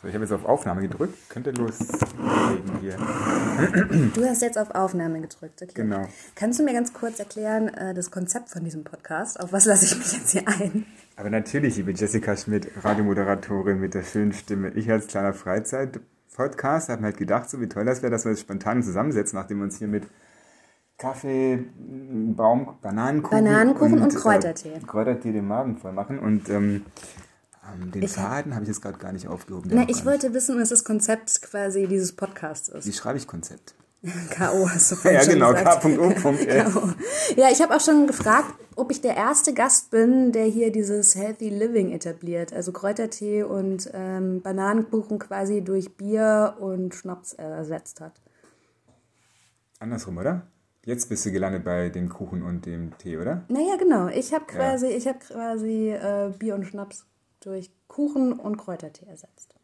So, ich habe jetzt auf Aufnahme gedrückt. Könnt ihr loslegen hier. Du hast jetzt auf Aufnahme gedrückt, okay. Genau. Kannst du mir ganz kurz erklären, äh, das Konzept von diesem Podcast? Auf was lasse ich mich jetzt hier ein? Aber natürlich, liebe Jessica Schmidt, Radiomoderatorin mit der schönen Stimme. Ich als kleiner Freizeit-Podcast habe mir halt gedacht, so wie toll das wäre, dass wir das spontan zusammensetzen, nachdem wir uns hier mit Kaffee, Baum, Bananenkuchen, Bananenkuchen und äh, Kräutertee. Kräutertee den Magen voll machen. Und ähm, den Ich- Faden habe ich jetzt gerade gar nicht aufgehoben. Na, ich wollte wissen, was das Konzept quasi dieses Podcasts nicht. Wie ist. schreibe ich Konzept? K.O. hast du vorhin Ja, genau. K.O. Ja, ich habe auch schon gefragt, ob ich der erste Gast bin, der hier dieses Healthy Living etabliert. Also Kräutertee und ähm, Bananenkuchen quasi durch Bier und Schnaps ersetzt hat. Andersrum, oder? Jetzt bist du gelandet bei dem Kuchen und dem Tee, oder? Naja, genau. Ich habe quasi, ich hab quasi äh, Bier und Schnaps durch Kuchen und Kräutertee ersetzt.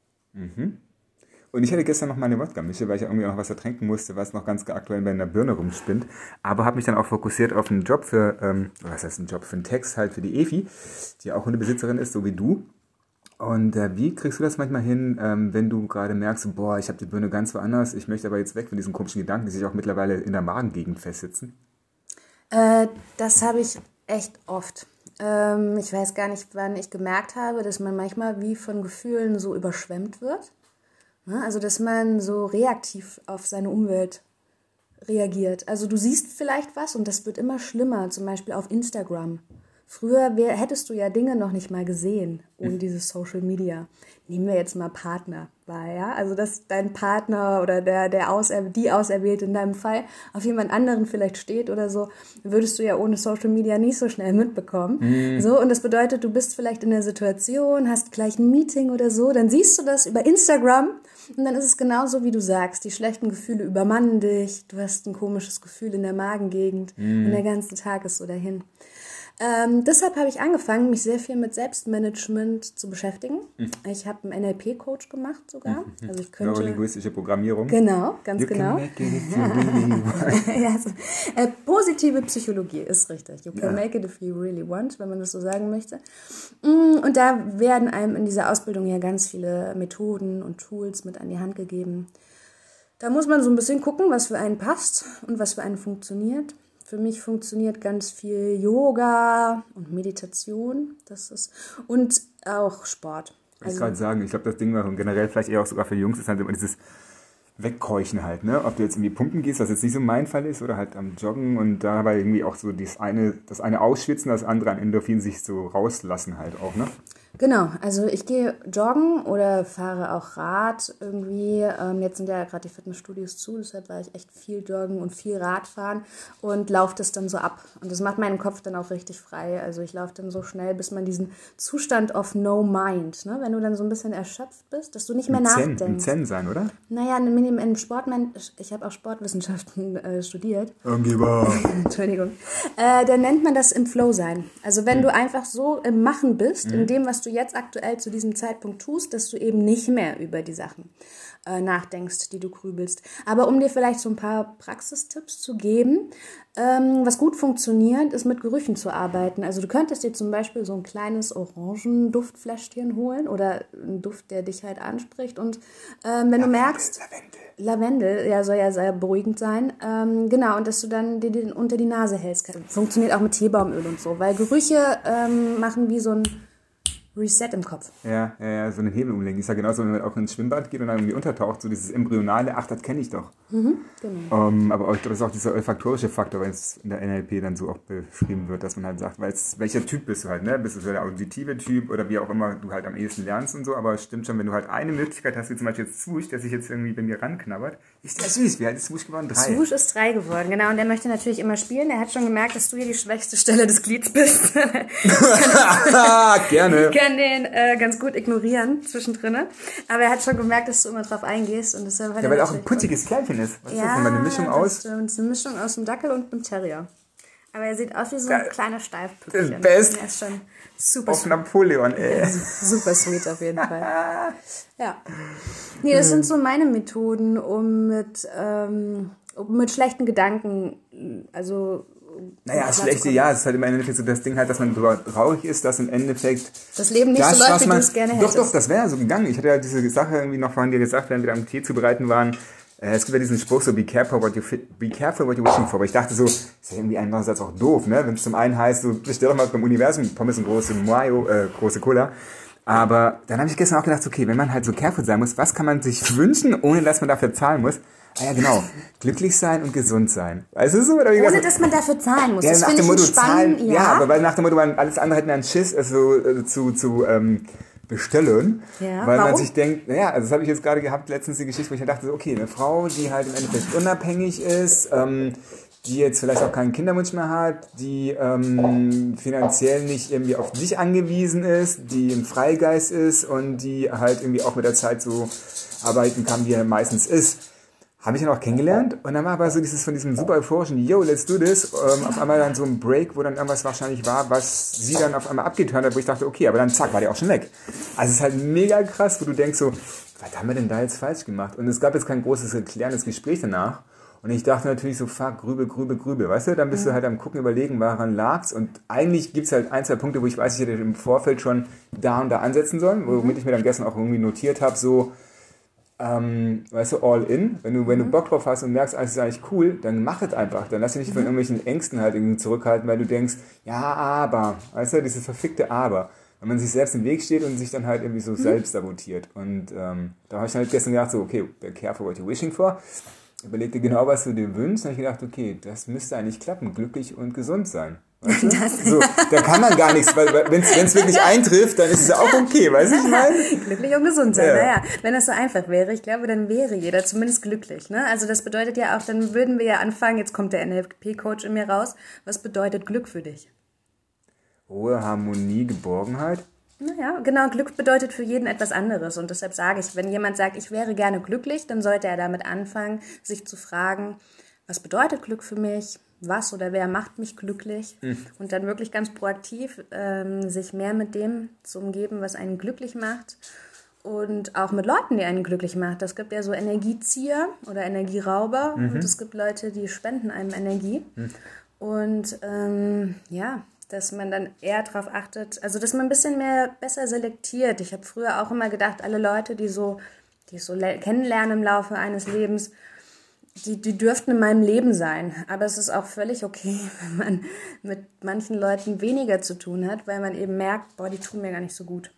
Und ich hatte gestern noch meine Wodka-Mische, weil ich irgendwie noch was ertränken musste, was noch ganz aktuell bei einer Birne rumspinnt. Aber habe mich dann auch fokussiert auf einen Job für, ähm, was heißt ein Job, für einen Text halt für die Efi, die auch Hundebesitzerin ist, so wie du. Und äh, wie kriegst du das manchmal hin, ähm, wenn du gerade merkst, boah, ich habe die Birne ganz woanders, ich möchte aber jetzt weg von diesen komischen Gedanken, die sich auch mittlerweile in der Magengegend festsitzen? Äh, das habe ich echt oft. Ähm, ich weiß gar nicht, wann ich gemerkt habe, dass man manchmal wie von Gefühlen so überschwemmt wird. Ne? Also, dass man so reaktiv auf seine Umwelt reagiert. Also, du siehst vielleicht was und das wird immer schlimmer, zum Beispiel auf Instagram. Früher wär, hättest du ja Dinge noch nicht mal gesehen ohne dieses Social Media. Nehmen wir jetzt mal Partner, war ja, also dass dein Partner oder der, der Auser die Auserwählte in deinem Fall auf jemand anderen vielleicht steht oder so, würdest du ja ohne Social Media nicht so schnell mitbekommen. So und das bedeutet, du bist vielleicht in der Situation, hast gleich ein Meeting oder so, dann siehst du das über Instagram und dann ist es genauso wie du sagst, die schlechten Gefühle übermannen dich, du hast ein komisches Gefühl in der Magengegend und der ganze Tag ist so dahin. Ähm, deshalb habe ich angefangen, mich sehr viel mit Selbstmanagement zu beschäftigen. Ich habe einen NLP-Coach gemacht sogar. Also ich könnte. Neurolinguistische Programmierung. Genau, ganz You genau. really ja, so. äh, positive Psychologie ist richtig. You can Ja. make it if you really want, wenn man das so sagen möchte. Mm, Und da werden einem in dieser Ausbildung ja ganz viele Methoden und Tools mit an die Hand gegeben. Da muss man so ein bisschen gucken, was für einen passt und was für einen funktioniert. Für mich funktioniert ganz viel Yoga und Meditation. Das ist und auch Sport. Ich wollte gerade sagen, ich glaube, das Ding war generell vielleicht eher auch sogar für Jungs ist halt immer dieses Wegkeuchen halt, ne? Ob du jetzt irgendwie pumpen gehst, was jetzt nicht so mein Fall ist, oder halt am Joggen und dabei irgendwie auch so das eine, das eine ausschwitzen, das andere an Endorphin sich so rauslassen halt auch, ne? Genau, also ich gehe joggen oder fahre auch Rad irgendwie. Ähm, jetzt sind ja gerade die Fitnessstudios zu, deshalb war ich echt viel joggen und viel Radfahren und laufe das dann so ab. Und das macht meinen Kopf dann auch richtig frei. Also ich laufe dann so schnell, bis man diesen Zustand of no mind, ne? wenn du dann so ein bisschen erschöpft bist, dass du nicht mehr Ein Zen, ein nachdenkst. Zen sein, oder? Naja, in, in, in Sportman, ich habe auch Sportwissenschaften äh, studiert. Angeber. Entschuldigung. Äh, dann nennt man das im Flow sein. Also wenn du einfach so im Machen bist, in dem, was du jetzt aktuell zu diesem Zeitpunkt tust, dass du eben nicht mehr über die Sachen äh, nachdenkst, die du grübelst. Aber um dir vielleicht so ein paar Praxistipps zu geben, ähm, was gut funktioniert, ist mit Gerüchen zu arbeiten. Also du könntest dir zum Beispiel so ein kleines Orangenduftfläschchen holen oder einen Duft, der dich halt anspricht. Und ähm, wenn du merkst, Lavendel, ja, soll ja sehr beruhigend sein. Ähm, genau, und dass du dann dir den unter die Nase hältst. Funktioniert auch mit Teebaumöl und so, weil Gerüche ähm, machen wie so ein Reset im Kopf. Ja, ja, ja, so einen Hebel umlegen. Ist ja genauso, wenn man auch ins Schwimmbad geht und dann irgendwie untertaucht, so dieses embryonale, ach, das kenne ich doch. Genau. Ähm, aber auch, ich glaube, das ist auch dieser olfaktorische Faktor, wenn es in der NLP dann so auch beschrieben wird, dass man halt sagt, weil es, welcher Typ bist du halt, ne? Bist du so der auditive Typ oder wie auch immer du halt am ehesten lernst und so, aber es stimmt schon, wenn du halt eine Möglichkeit hast, wie zum Beispiel jetzt Swoosh, der sich jetzt irgendwie bei mir ranknabbert, ist der süß. Wie alt ist Swoosh geworden? Drei. Swoosh ist drei geworden, genau. Und der möchte natürlich immer spielen. Er hat schon gemerkt, dass du hier die schwächste Stelle des Glieds bist. Gerne. Ich kann den äh, ganz gut ignorieren zwischendrin. Aber er hat schon gemerkt, dass du immer drauf eingehst. Und deshalb hat Ja, weil er auch ein putziges Kerlchen ist. Was ist das Ja, denn? Mal eine Mischung das aus? Stimmt. Es ist eine Mischung aus einem Dackel und einem Terrier. Aber er sieht aus wie so ein Geil. kleiner Steifpüppchen. Best. Er ist schon super Auf sweet. Napoleon, ey. Super sweet auf jeden Fall. Ja. Nee, das sind so meine Methoden, um mit, ähm, um mit schlechten Gedanken, also Naja, das schlechte Ja, es ist halt im Endeffekt so das Ding halt, dass man darüber traurig ist, dass im Endeffekt das Leben nicht das, so läuft, wie du man, es gerne Doch, hättest. doch, das wäre so gegangen. Ich hatte ja diese Sache irgendwie noch vorhin dir gesagt, während wir am Tee zubereiten waren. Äh, Es gibt ja diesen Spruch so, be careful what you, be careful what you're wishing for. Aber ich dachte so, ist ja irgendwie andererseits auch doof, ne? Wenn es zum einen heißt, so, bestell doch mal beim Universum Pommes und große Mayo, äh, große Cola. Aber dann habe ich gestern auch gedacht, okay, wenn man halt so careful sein muss, was kann man sich wünschen, ohne dass man dafür zahlen muss? Ah ja, genau. Glücklich sein und gesund sein. Weißt du so? Oder Ohne dass man dafür zahlen muss. ja, das nach dem Motto spannend. zahlen, Ja, ja, aber weil nach dem Motto, man, alles andere hätten einen Schiss, also äh, zu, zu ähm, bestellen, Ja, weil man warum? sich denkt, naja, also das habe ich jetzt gerade gehabt, letztens die Geschichte, wo ich dachte, okay, eine Frau, die halt im Endeffekt unabhängig ist, ähm, die jetzt vielleicht auch keinen Kinderwunsch mehr hat, die ähm, finanziell nicht irgendwie auf dich angewiesen ist, die ein Freigeist ist und die halt irgendwie auch mit der Zeit so arbeiten kann, wie er meistens ist. Habe ich dann auch kennengelernt und dann war aber so dieses von diesem super euphorischen, yo, let's do this, ähm, auf einmal dann so ein Break, wo dann irgendwas wahrscheinlich war, was sie dann auf einmal abgeturnt hat, wo ich dachte, okay, aber dann zack, war die auch schon weg. Also es ist halt mega krass, wo du denkst so, was haben wir denn da jetzt falsch gemacht? Und es gab jetzt kein großes erklärendes Gespräch danach. Und ich dachte natürlich so, fuck, grübel, grübel, grübel, weißt du? Dann bist du halt am gucken, überlegen, woran lag's. Und eigentlich gibt's halt ein, zwei Punkte, wo ich weiß, ich hätte im Vorfeld schon da und da ansetzen sollen, womit ich mir dann gestern auch irgendwie notiert habe, so, ähm, weißt du, all in. Wenn du, wenn du Bock drauf hast und merkst, alles ist eigentlich cool, dann mach es einfach. Dann lass dich nicht von irgendwelchen Ängsten halt irgendwie zurückhalten, weil du denkst, ja, aber, weißt du, dieses verfickte Aber. Wenn man sich selbst im Weg steht und sich dann halt irgendwie so selbst sabotiert. Und ähm, da habe ich dann halt gestern gedacht, so, okay, be careful what you're wishing for. Überleg dir genau, was du dir wünschst. Dann habe ich gedacht, okay, das müsste eigentlich klappen, glücklich und gesund sein. Weißt du? so, da kann man gar nichts, weil wenn es wirklich eintrifft, dann ist es ja auch okay, weißt du, ich meine? glücklich und gesund sein. Ja. Naja, wenn das so einfach wäre, ich glaube, dann wäre jeder zumindest glücklich. Ne? Also das bedeutet ja auch, dann würden wir ja anfangen, jetzt kommt der NLP-Coach in mir raus. Was bedeutet Glück für dich? Ruhe, Harmonie, Geborgenheit. Naja, genau, Glück bedeutet für jeden etwas anderes. Und deshalb sage ich, wenn jemand sagt, ich wäre gerne glücklich, dann sollte er damit anfangen, sich zu fragen, was bedeutet Glück für mich? Was oder wer macht mich glücklich? Und dann wirklich ganz proaktiv ähm, sich mehr mit dem zu umgeben, was einen glücklich macht. Und auch mit Leuten, die einen glücklich macht. Es gibt ja so Energiezieher oder Energierauber. Und es gibt Leute, die spenden einem Energie. Und ähm, ja, dass man dann eher darauf achtet, also dass man ein bisschen mehr besser selektiert. Ich habe früher auch immer gedacht, alle Leute, die so, die ich so le- kennenlernen im Laufe eines Lebens, die, die dürften in meinem Leben sein. Aber es ist auch völlig okay, wenn man mit manchen Leuten weniger zu tun hat, weil man eben merkt, boah, die tun mir gar nicht so gut.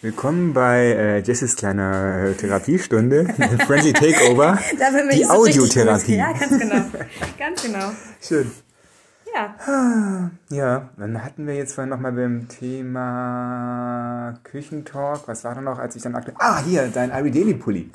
Willkommen bei äh, Jessys kleiner äh, Therapiestunde, Friendly Takeover, Dafür bin die ich so richtig Audiotherapie. Ja, ganz genau. ganz genau. Schön. Ja. Ja, dann hatten wir jetzt vorhin nochmal beim Thema Küchentalk. Was war da noch, als ich dann aktuell... Ah, hier, dein Ari Daily Pulli.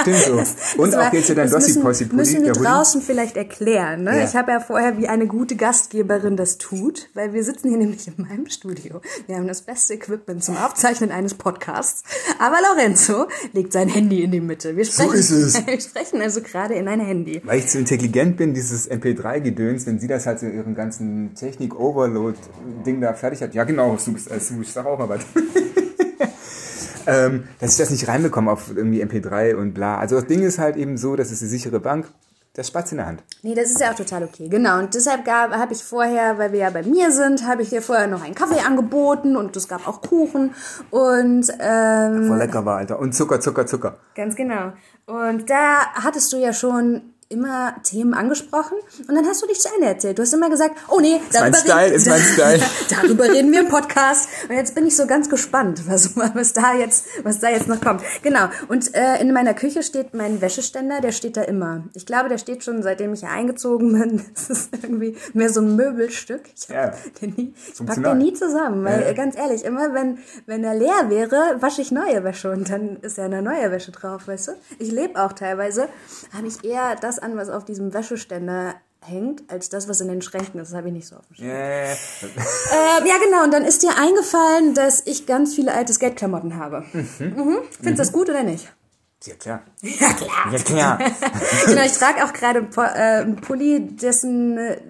Stimmt so. Und Das auch war- jetzt hier dein das Dossi müssen, Possi Pulli. müssen wir draußen vielleicht erklären. Ne? Ja. Ich habe ja vorher, wie eine gute Gastgeberin das tut, weil wir sitzen hier nämlich in meinem Studio. Wir haben das beste Equipment zum Aufzeichnen eines Podcasts. Aber Lorenzo legt sein Handy in die Mitte. Wir sprechen, ist es. Wir sprechen also gerade in ein Handy. Weil ich zu intelligent bin, dieses MP3-Gedöns, wenn sie das halt so ihren ganzen Technik-Overload-Ding da fertig hat. Ja, genau, als du, ich sag auch mal was. ähm, dass ich das nicht reinbekomme auf irgendwie MP3 und bla. Also das Ding ist halt eben so, das ist die sichere Bank, der Spatz in der Hand. Nee, das ist ja auch total okay. Genau. Und deshalb habe ich vorher, weil wir ja bei mir sind, habe ich dir vorher noch einen Kaffee angeboten und es gab auch Kuchen. Und ähm, Voll lecker war, Alter. Und Zucker, Zucker, Zucker. Ganz genau. Und da hattest du ja schon immer Themen angesprochen und dann hast du dich zu Ende erzählt. Du hast immer gesagt, oh nee, mein darüber, Style, ist mein Style. darüber reden wir im Podcast. Und jetzt bin ich so ganz gespannt, was, was da jetzt, was da jetzt noch kommt. Genau. Und äh, in meiner Küche steht mein Wäscheständer, der steht da immer. Ich glaube, der steht schon seitdem ich hier eingezogen bin. Das ist irgendwie mehr so ein Möbelstück. Ich, Ja. den nie, ich pack den nie zusammen, weil äh, ganz ehrlich, immer wenn, wenn er leer wäre, wasche ich neue Wäsche und dann ist ja eine neue Wäsche drauf, weißt du? Ich lebe auch teilweise, habe ich eher das an, was auf diesem Wäscheständer hängt, als das, was in den Schränken ist. Das habe ich nicht so auf dem Schirm. Äh, Äh, ja, genau. Und dann ist dir eingefallen, dass ich ganz viele alte Skateklamotten habe. Mhm. Findest du das gut oder nicht? ja, klar. Ja, klar. Ja, klar. genau, ich trage auch gerade einen Po- äh, einen Pulli, dessen, äh,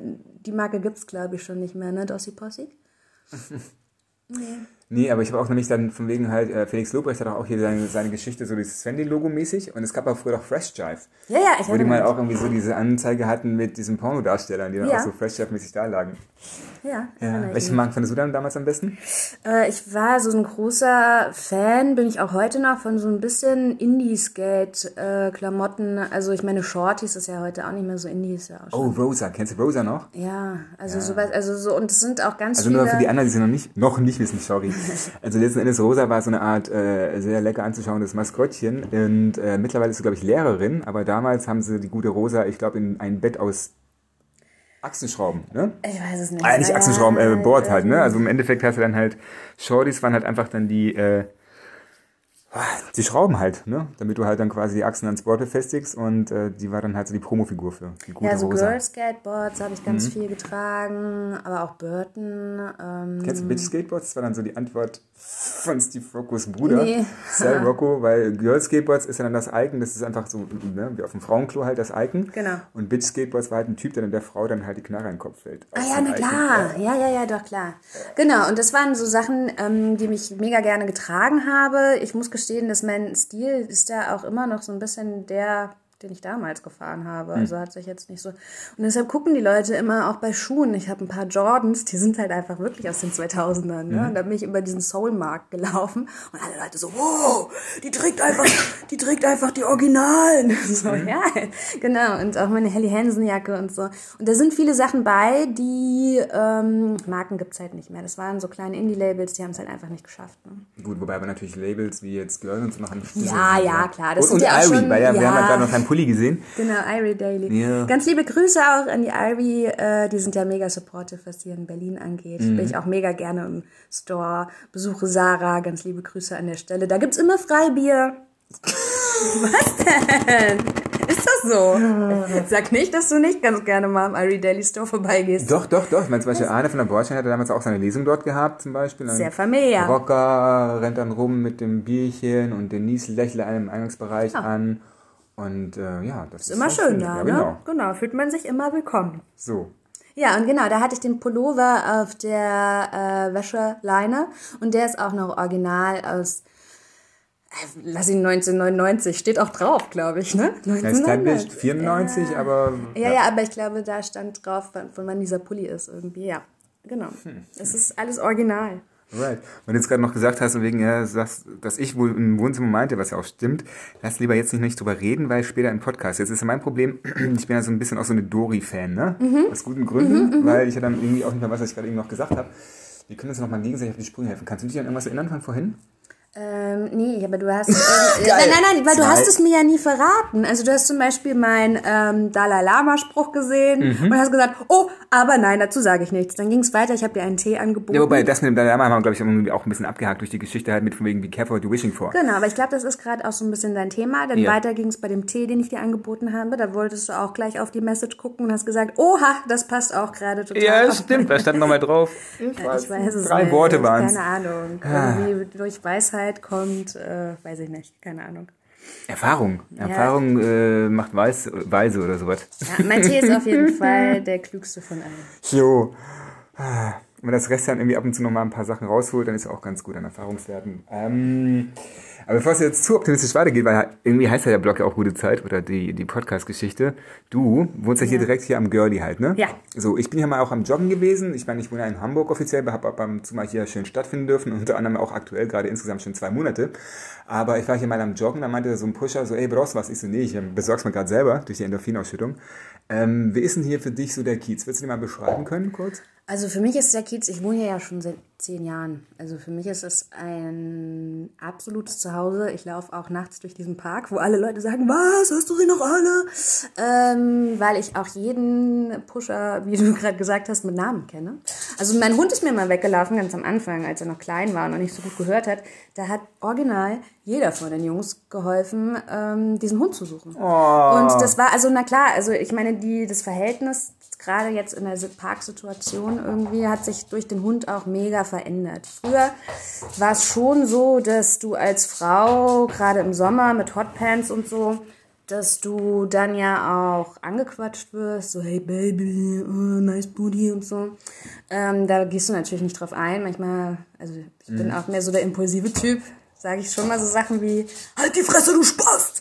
die Marke gibt's glaube ich schon nicht mehr, ne? Dossi Possi? Nee, aber ich habe auch nämlich dann von wegen halt, äh, Felix Lobrecht hat auch hier seine, seine Geschichte, so dieses Fendi-Logo mäßig. Und es gab auch früher auch Fresh Jive. Ja, ja, ich Wo die mal auch irgendwie so diese Anzeige hatten mit diesen Pornodarstellern, die dann Ja. auch so Fresh Jive-mäßig da lagen. Ja, Ja. Welchen Markt fandest du dann damals am besten? Äh, ich war so ein großer Fan, bin ich auch heute noch, von so ein bisschen Indie-Skate-Klamotten. also ich meine, Shorties ist ja heute auch nicht mehr so Indie, ist ja auch. Oh, Rosa. Kennst du Rosa noch? Ja, also sowas, also so, und es sind auch ganz Also viele... nur für die anderen, die sie noch nicht, noch nicht wissen, sorry. Also letzten Endes, Rosa war so eine Art äh, sehr lecker anzuschauendes Maskottchen. Und äh, mittlerweile ist sie, glaube ich, Lehrerin. Aber damals haben sie die gute Rosa, ich glaube, in ein Bett aus Achsenschrauben, ne? ich weiß es nicht. Ah, nicht Achsenschrauben, äh, Board halt, ne? Also im Endeffekt hast du dann halt, Shorties waren halt einfach dann die, äh, die Schrauben halt, ne? Damit du halt dann quasi die Achsen ans Board befestigst und äh, die war dann halt so die Promofigur für die gute Ja, so Rosa. Girl Skateboards habe ich Mhm. ganz viel getragen, aber auch Burton. Ähm, Kennst du Bitch Skateboards? Das war dann so die Antwort von Steve Roccos Bruder, Nee. Sal Rocco, weil Girl Skateboards ist ja dann das Icon, das ist einfach so, ne, wie auf dem Frauenklo halt das Icon. Genau. Und Bitch Skateboards war halt ein Typ, der dann der Frau dann halt die Knarre in den Kopf fällt. Ah ja, na Icon. klar. Ja, ja, ja, doch klar. Genau, und das waren so Sachen, ähm, die mich mega gerne getragen habe. Ich muss gestehen, dass mein Stil ist da auch immer noch so ein bisschen der, den ich damals gefahren habe. Hm. Also hat sich jetzt nicht so. Und deshalb gucken die Leute immer auch bei Schuhen. Ich habe ein paar Jordans, die sind halt einfach wirklich aus den 2000ern. Ne? Und da bin ich über diesen Soulmarkt gelaufen und alle Leute so, wow, die trägt einfach, die trägt einfach die Originalen. So, ja, genau. Und auch meine Helly Hansen Jacke und so. Und da sind viele Sachen bei, die ähm, Marken gibt's halt nicht mehr. Das waren so kleine Indie-Labels, die haben es halt einfach nicht geschafft. Ne? Gut, wobei aber natürlich Labels wie jetzt Girl und so machen. Ja, ja, klar, das und, sind und ja Irie, schon- weil ja, wir ja. haben ja gerade noch deinen Pulli gesehen. Genau, Irie Daily. Ja. Ganz liebe Grüße auch an die Irie. Äh, die sind ja mega supportive, was hier in Berlin angeht. Mhm. Bin ich auch mega gerne im Store. Besuche Sarah. Ganz liebe Grüße an der Stelle. Da gibt's immer Freibier. was denn? Ist das so? Sag nicht, dass du nicht ganz gerne mal am Irie Daily Store vorbeigehst. Doch, doch, doch. Ich meine, zum Beispiel Arne von der Bordstein hatte damals auch seine Lesung dort gehabt, zum Beispiel. Sehr familiär. Rocker rennt dann rum mit dem Bierchen und Denise lächelt einem im Eingangsbereich an. Und äh, ja, das ist, Immer schon schön da, ja, ne? Genau. Genau, fühlt man sich immer willkommen. So. Ja, und genau, da hatte ich den Pullover auf der äh, Wäscheleine und der ist auch noch original aus, äh, lass ihn 1999, steht auch drauf, glaube ich, ne? Established 94, ja. aber Ja, ja, aber ich glaube, da stand drauf, von von wann dieser Pulli ist irgendwie, ja. Genau. Hm. Es ist alles original. Right. Wenn du jetzt gerade noch gesagt hast, wegen, ja, sagst, dass ich wohl im Wohnzimmer meinte, was ja auch stimmt, lass lieber jetzt nicht, nicht drüber reden, weil später im Podcast. Jetzt ist ja mein Problem, ich bin ja so ein bisschen auch so eine Dori-Fan, ne? Mhm. Aus guten Gründen, weil ich ja dann irgendwie auch nicht mehr weiß, was ich gerade eben noch gesagt habe. Wir können uns noch mal gegenseitig auf die Sprünge helfen. Kannst du dich an irgendwas erinnern von vorhin? Ähm, nee, aber du hast. Äh, nein, nein, nein, weil du Zwei. hast es mir ja nie verraten. Also du hast zum Beispiel meinen ähm, Dalai Lama-Spruch gesehen Mhm. und hast gesagt, oh, aber nein, dazu sage ich nichts. Dann ging es weiter, ich habe dir einen Tee angeboten. Ja, wobei das mit dem Dalai Lama haben wir, glaube ich, irgendwie auch ein bisschen abgehakt durch die Geschichte halt mit von wegen Be careful what you're wishing for. Genau, aber ich glaube, das ist gerade auch so ein bisschen dein Thema. Denn Ja. weiter ging es bei dem Tee, den ich dir angeboten habe. Da wolltest du auch gleich auf die Message gucken und hast gesagt, oha, das passt auch gerade total. Ja, stimmt, da stand nochmal drauf. Ich, Ich weiß es Drei. Worte waren es. Keine Ahnung. Irgendwie durch Weisheit kommt, äh, weiß ich nicht, keine Ahnung. Erfahrung. Erfahrung äh, macht weiß, weise oder sowas. Ja, mein Tee ist auf jeden Fall der klügste von allen. Jo. Wenn man das Rest dann irgendwie ab und zu nochmal ein paar Sachen rausholt, dann ist ja auch ganz gut an Erfahrungswerten. Ähm, aber bevor es jetzt zu optimistisch weitergeht, weil irgendwie heißt ja der Blog ja auch gute Zeit oder die, die Podcast-Geschichte. Du wohnst ja hier Ja. direkt hier am Girlie halt, ne? Ja. So, ich bin ja mal auch am Joggen gewesen. Ich meine, ich wohne ja in Hamburg offiziell, habe ab und zu mal hier schön stattfinden dürfen, unter anderem auch aktuell, gerade insgesamt schon zwei Monate. Aber ich war hier mal am Joggen, da meinte so ein Pusher so, ey, brauchst du was? Ich so, nee, ich besorg's mir gerade selber durch die Endorphinausschüttung. Ähm, wie ist denn hier für dich so der Kiez? Willst du den mal beschreiben können, kurz? Also für mich ist der Kiez, ich wohne hier ja schon seit zehn Jahren. Also für mich ist es ein absolutes Zuhause. Ich laufe auch nachts durch diesen Park, wo alle Leute sagen, was, hast du sie noch alle? Ähm, weil ich auch jeden Pusher, wie du gerade gesagt hast, mit Namen kenne. Also mein Hund ist mir mal weggelaufen, ganz am Anfang, als er noch klein war und noch nicht so gut gehört hat. Da hat original jeder von den Jungs geholfen, ähm, diesen Hund zu suchen. Und das war, also na klar, also ich meine, die, das Verhältnis gerade jetzt in der Parksituation irgendwie hat sich durch den Hund auch mega verändert. Früher war es schon so, dass du als Frau gerade im Sommer mit Hotpants und so dass du dann ja auch angequatscht wirst, so hey Baby, oh, nice booty und so. Ähm, da gehst du natürlich nicht drauf ein. Manchmal, also ich bin auch mehr so der impulsive Typ, sage ich schon mal so Sachen wie halt die Fresse, du Spast.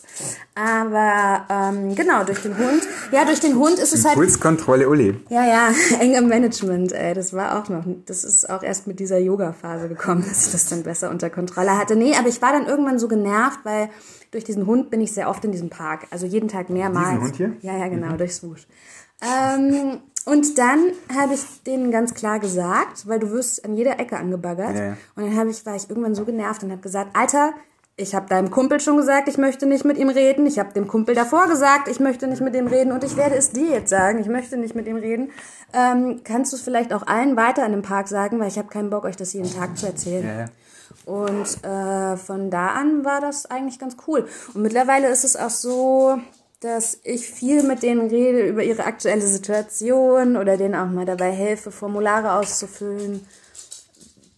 Aber ähm, genau durch den Hund, ja durch den Hund ist es halt Pulskontrolle, Uli. ja, ja, enge Management, ey, das war auch noch, das ist auch erst mit dieser Yoga-Phase gekommen, dass ich das dann besser unter Kontrolle hatte. Nee, aber ich war dann irgendwann so genervt, weil durch diesen Hund bin ich sehr oft in diesem Park, also jeden Tag mehrmals. Hund hier? Ja, ja, genau, durch Swoosh. Ähm, und dann habe ich denen ganz klar gesagt, weil du wirst an jeder Ecke angebaggert. Ja, ja. Und dann habe ich, war ich irgendwann so genervt und habe gesagt, Alter, ich habe deinem Kumpel schon gesagt, ich möchte nicht mit ihm reden. Ich habe dem Kumpel davor gesagt, ich möchte nicht mit ihm reden. Und ich werde es dir jetzt sagen, ich möchte nicht mit ihm reden. Ähm, kannst du es vielleicht auch allen weiter in dem Park sagen, weil ich habe keinen Bock, euch das jeden Tag zu erzählen. Ja, ja. Und äh, von da an war das eigentlich ganz cool. Und mittlerweile ist es auch so, dass ich viel mit denen rede über ihre aktuelle Situation oder denen auch mal dabei helfe, Formulare auszufüllen.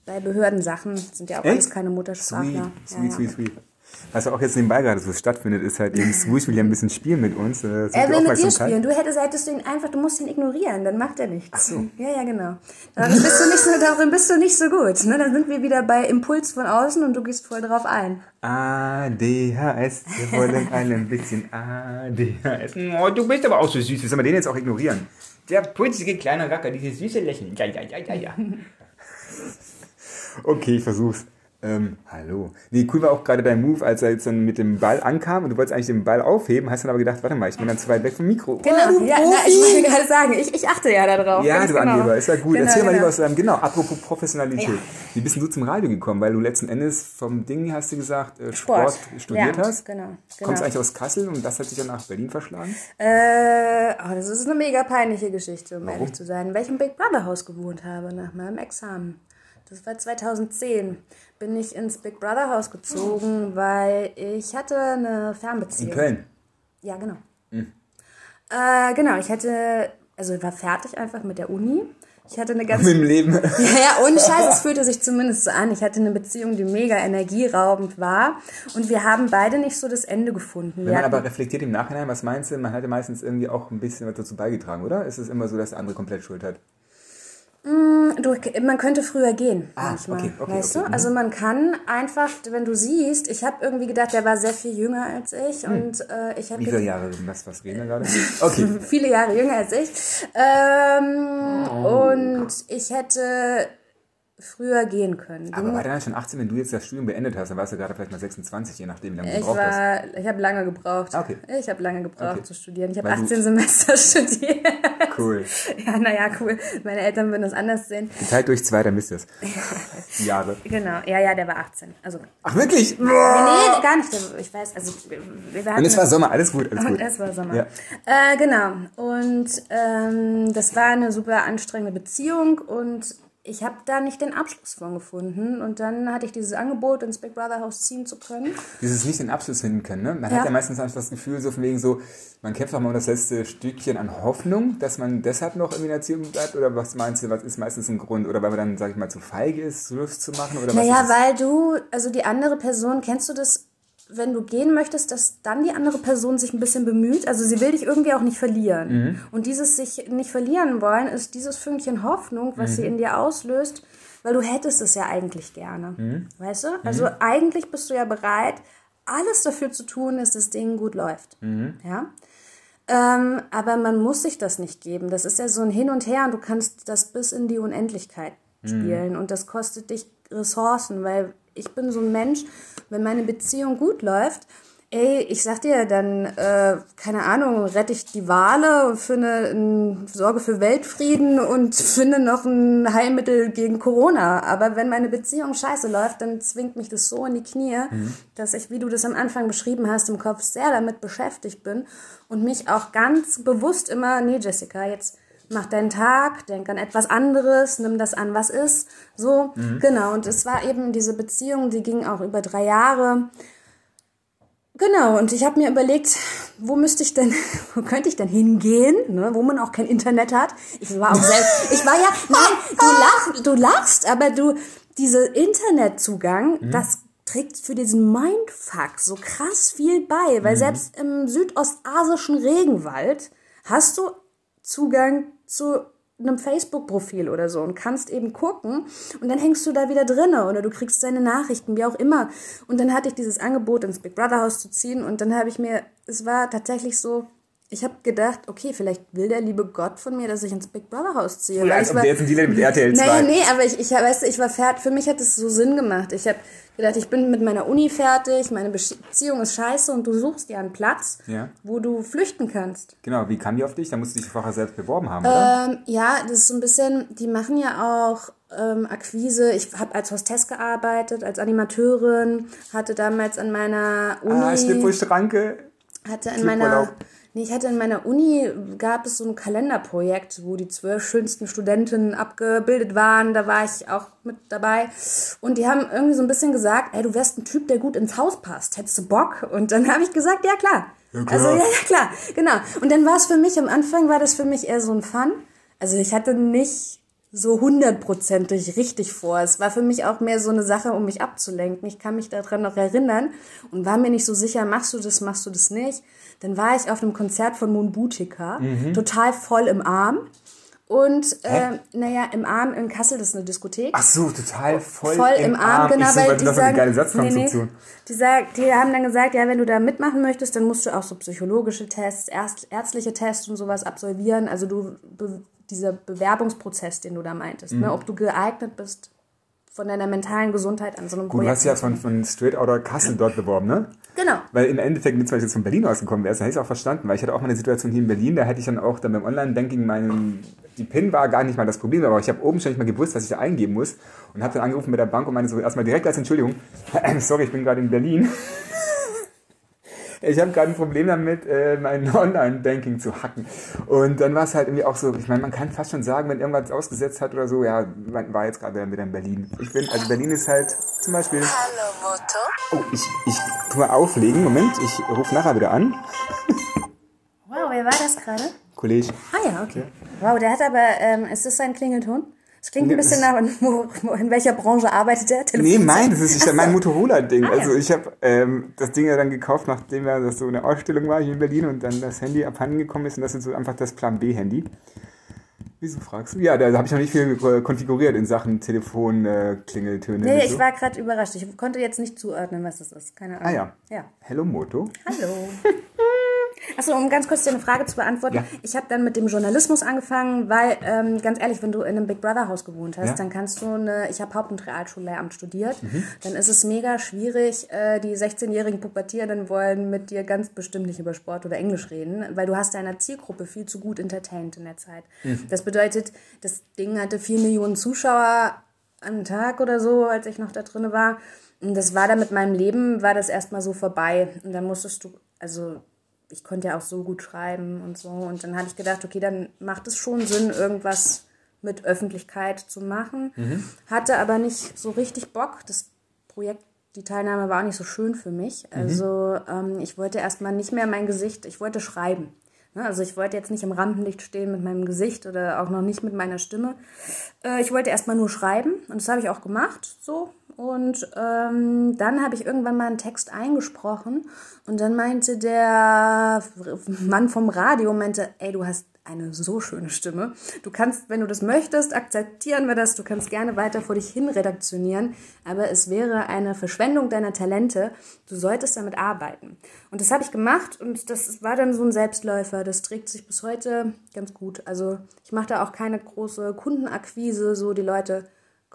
Bei Behördensachen sind ja auch Echt? alles keine Sweet, Muttersprachler. Sweet, ja. sweet, sweet. Was auch jetzt nebenbei gerade so stattfindet, ist halt eben Swoosh will ja ein bisschen spielen mit uns. äh, Er will mit dir spielen. Du hättest, hättest du ihn einfach, du musst ihn ignorieren, dann macht er nichts. Ach so. Ja, ja, genau. Darin bist du nicht so, darin bist du nicht so gut. Ne? Dann sind wir wieder bei Impuls von außen und du gehst voll drauf ein. ADHS, wir wollen ein bisschen ADHS. Oh, du bist aber auch so süß. Wie soll man den jetzt auch ignorieren? Der putzige kleine Racker, dieses süße Lächeln. Ja, ja, ja, ja, ja. Okay, ich versuch's. Ähm, hallo. Nee, cool war auch gerade dein Move, als er jetzt dann mit dem Ball ankam und du wolltest eigentlich den Ball aufheben, hast dann aber gedacht, warte mal, ich bin dann zu weit weg vom Mikro. Genau, Oh, ja, na, ich wollte gerade sagen, ich, ich achte ja darauf. Ja, ganz du genau. Angeber, ist ja gut. Genau, Erzähl mal genau. lieber aus deinem, genau, apropos Professionalität. Ja. Wie bist denn du zum Radio gekommen? Weil du letzten Endes vom Ding, hast du gesagt, äh, Sport, Sport. studiert Ja, hast. genau, Kommst genau. eigentlich aus Kassel und das hat sich dann nach Berlin verschlagen? Äh, oh, das ist eine mega peinliche Geschichte, um ehrlich zu sein. In welchem Big Brother Haus gewohnt habe nach meinem Examen. Das war 2010. Bin ich ins Big Brother Haus gezogen, weil ich hatte eine Fernbeziehung. In Köln. Ja, genau. Äh, genau, ich hatte, also war fertig einfach mit der Uni. Ich hatte eine ganz Mit dem Leben. ja, ja, ohne Scheiß, es fühlte sich zumindest so an. Ich hatte eine Beziehung, die mega energieraubend war. Und wir haben beide nicht so das Ende gefunden. Wenn Wir man aber reflektiert im Nachhinein, was meinst du? Man hat ja meistens irgendwie auch ein bisschen was dazu beigetragen, oder? Ist es immer so, dass der andere komplett Schuld hat? Du, man könnte früher gehen, Ah, manchmal. okay, okay, weißt okay, du? mhm. Also man kann einfach, wenn du siehst, ich habe irgendwie gedacht, der war sehr viel jünger als ich und äh, ich habe Hm. Wie viele Jahre? Was, was reden wir gerade? Okay. viele Jahre jünger als ich. Ähm, Oh. Und ich hätte früher gehen können. Aber war dann schon 18, wenn du jetzt das Studium beendet hast, dann warst du gerade vielleicht mal 26, je nachdem, wie lange du Ich gebraucht hast. war, ich habe lange gebraucht. Ah, okay. Ich habe lange gebraucht Okay. zu studieren. Ich habe Weil du- 18 Semester studiert. Cool. ja, naja, cool. Meine Eltern würden das anders sehen. Geteilt durch zwei, dann misst ihr es. Jahre. Genau. Ja, ja, der war 18. Also Ach, wirklich? Nee, nee, gar nicht. Ich weiß, also wir, wir hatten Und es war Sommer, alles gut, alles und gut. es war Sommer. Ja. Äh, genau. Und ähm, das war eine super anstrengende Beziehung und ich habe da nicht den Abschluss von gefunden. Und dann hatte ich dieses Angebot, ins Big Brother Haus ziehen zu können. Dieses nicht den Abschluss finden können, ne? Man Ja. hat ja meistens einfach das Gefühl, so von wegen so, man kämpft auch mal um das letzte Stückchen an Hoffnung, dass man deshalb noch in der Erziehung bleibt, oder was meinst du, was ist meistens ein Grund? Oder weil man dann, sag ich mal, zu feige ist, Schluss zu machen, oder was Naja, ist es? weil du, also die andere Person, kennst du das, wenn du gehen möchtest, dass dann die andere Person sich ein bisschen bemüht? Also sie will dich irgendwie auch nicht verlieren. Mhm. Und dieses sich nicht verlieren wollen, ist dieses Fünkchen Hoffnung, was Mhm. sie in dir auslöst, weil du hättest es ja eigentlich gerne. Mhm. Weißt du? Also eigentlich bist du ja bereit, alles dafür zu tun, dass das Ding gut läuft. Mhm. Ja? Ähm, aber man muss sich das nicht geben. Das ist ja so ein Hin und Her und du kannst das bis in die Unendlichkeit spielen. Und das kostet dich Ressourcen, weil ich bin so ein Mensch, wenn meine Beziehung gut läuft, ey, ich sag dir, dann, äh, keine Ahnung, rette ich die Wale und finde, ein, sorge für Weltfrieden und finde noch ein Heilmittel gegen Corona. Aber wenn meine Beziehung scheiße läuft, dann zwingt mich das so in die Knie, dass ich, wie du das am Anfang beschrieben hast, im Kopf sehr damit beschäftigt bin und mich auch ganz bewusst immer, nee, Jessica, jetzt mach deinen Tag, denk an etwas anderes, nimm das an, was ist. So, genau. Und es war eben diese Beziehung, die ging auch über drei Jahre. Genau, und ich habe mir überlegt, wo müsste ich denn, wo könnte ich denn hingehen, ne, wo man auch kein Internet hat. Ich war auch selbst, ich war ja, nein, du lachst, du lachst, aber du, dieser Internetzugang, das trägt für diesen Mindfuck so krass viel bei, weil selbst im südostasischen Regenwald hast du Zugang zu einem Facebook-Profil oder so und kannst eben gucken und dann hängst du da wieder drinne oder du kriegst deine Nachrichten, wie auch immer. Und dann hatte ich dieses Angebot, ins Big Brother Haus zu ziehen und dann habe ich mir, es war tatsächlich so, ich habe gedacht, okay, vielleicht will der liebe Gott von mir, dass ich ins Big Brother Haus ziehe. Ja, weil ich ob war, der jetzt ein Deal mit RTL 2. naja, nee, aber ich, ich weißt du, ich war fertig, für mich hat es so Sinn gemacht. Ich habe gedacht, ich bin mit meiner Uni fertig, meine Beziehung ist scheiße und du suchst dir einen Platz, Ja. wo du flüchten kannst. Genau, wie kam die auf dich? Da musst du dich vorher selbst beworben haben, oder? Ähm, ja, das ist so ein bisschen, die machen ja auch ähm, Akquise. Ich habe als Hostess gearbeitet, als Animateurin, hatte damals an meiner Uni... ah, Schnippo-Schranke. hatte in Cluburlaub. meiner ich hatte in meiner Uni gab es so ein Kalenderprojekt, wo die zwölf schönsten Studentinnen abgebildet waren. Da war ich auch mit dabei. Und die haben irgendwie so ein bisschen gesagt, ey, du wärst ein Typ, der gut ins Haus passt. Hättest du Bock? Und dann habe ich gesagt, ja klar. Ja, klar. Also ja, ja klar, genau. Und dann war es für mich, am Anfang war das für mich eher so ein Fun. Also ich hatte nicht so hundertprozentig richtig vor. Es war für mich auch mehr so eine Sache, um mich abzulenken. Ich kann mich daran noch erinnern und war mir nicht so sicher, machst du das, machst du das nicht. Dann war ich auf einem Konzert von Moon Boutica, Mhm. total voll im Arm. Und äh, naja, im Arm in Kassel, das ist eine Diskothek Ach so, total voll, voll im Arm, genau, ich weil die das sagen, eine geile Satzkonstruktion. die, sagt, die haben dann gesagt, ja, wenn du da mitmachen möchtest, dann musst du auch so psychologische Tests, erst, ärztliche Tests und sowas absolvieren. Also du, dieser Bewerbungsprozess, den du da meintest, Mhm. ne, ob du geeignet bist von deiner mentalen Gesundheit an so einem Gut, du Projekt. hast ja von, von Straight Outta Kassel dort beworben, ne? Genau. Weil im Endeffekt, weil ich jetzt von Berlin ausgekommen wäre, dann hätte ich es auch verstanden, weil ich hatte auch mal eine Situation hier in Berlin, da hätte ich dann auch dann beim Online-Banking meinen, die PIN war gar nicht mal das Problem, aber ich habe oben schon nicht mal gewusst, was ich da eingeben muss und habe dann angerufen mit der Bank und meinte so erstmal direkt als Entschuldigung, sorry, ich bin gerade in Berlin. Ich habe gerade ein Problem damit, äh, mein Online-Banking zu hacken. Und dann war es halt irgendwie auch so, ich meine, man kann fast schon sagen, wenn irgendwas ausgesetzt hat oder so, ja, man war jetzt gerade wieder in Berlin. Ich bin, also Berlin ist halt zum Beispiel. Hallo Moto. Oh, ich, ich tu mal auflegen. Moment, ich rufe nachher wieder an. Wow, wer war das gerade? Kollege. Ah ja, okay. Wow, der hat aber, ähm, ist das sein Klingelton? Es klingt ein Nee, bisschen nach, in welcher Branche arbeitet der? Nee, Telefon- mein, das ist Ach mein. Motorola-Ding. Ah, ja. Also ich habe ähm, das Ding ja dann gekauft, nachdem ja das so eine Ausstellung war hier in Berlin und dann das Handy abhanden gekommen ist und das ist so einfach das Plan B-Handy. Wieso fragst du? Ja, da habe ich noch nicht viel konfiguriert in Sachen Telefon, äh, Klingeltöne. Nee, ich so. war gerade überrascht. Ich konnte jetzt nicht zuordnen, was das ist. Keine Ahnung. Ah ja. Ja. Hello Moto. Hallo. Achso, um ganz kurz dir eine Frage zu beantworten. Ja. Ich habe dann mit dem Journalismus angefangen, weil, ähm, ganz ehrlich, wenn du in einem Big Brother Haus gewohnt hast, Ja. dann kannst du eine, ich habe Haupt- und Realschullehramt studiert, Mhm. dann ist es mega schwierig, äh, die 16-jährigen Pubertierenden wollen mit dir ganz bestimmt nicht über Sport oder Englisch reden, weil du hast deiner Zielgruppe viel zu gut entertained in der Zeit. Mhm. Das bedeutet, das Ding hatte vier Millionen Zuschauer am Tag oder so, als ich noch da drin war. Und das war dann mit meinem Leben, war das erstmal so vorbei. Und dann musstest du, also ich konnte ja auch so gut schreiben und so. Und dann hatte ich gedacht, okay, dann macht es schon Sinn, irgendwas mit Öffentlichkeit zu machen. Hatte aber nicht so richtig Bock. Das Projekt, die Teilnahme war auch nicht so schön für mich. Also ähm, ich wollte erstmal nicht mehr mein Gesicht, ich wollte schreiben. Ne, Also ich wollte jetzt nicht im Rampenlicht stehen mit meinem Gesicht oder auch noch nicht mit meiner Stimme. Äh, ich wollte erstmal nur schreiben und das habe ich auch gemacht so. Und ähm, dann habe ich irgendwann mal einen Text eingesprochen und dann meinte der Mann vom Radio, meinte, ey, du hast eine so schöne Stimme. Du kannst, wenn du das möchtest, akzeptieren wir das. Du kannst gerne weiter vor dich hin redaktionieren. Aber es wäre eine Verschwendung deiner Talente. Du solltest damit arbeiten. Und das habe ich gemacht und das war dann so ein Selbstläufer. Das trägt sich bis heute ganz gut. Also ich mache da auch keine große Kundenakquise. So die Leute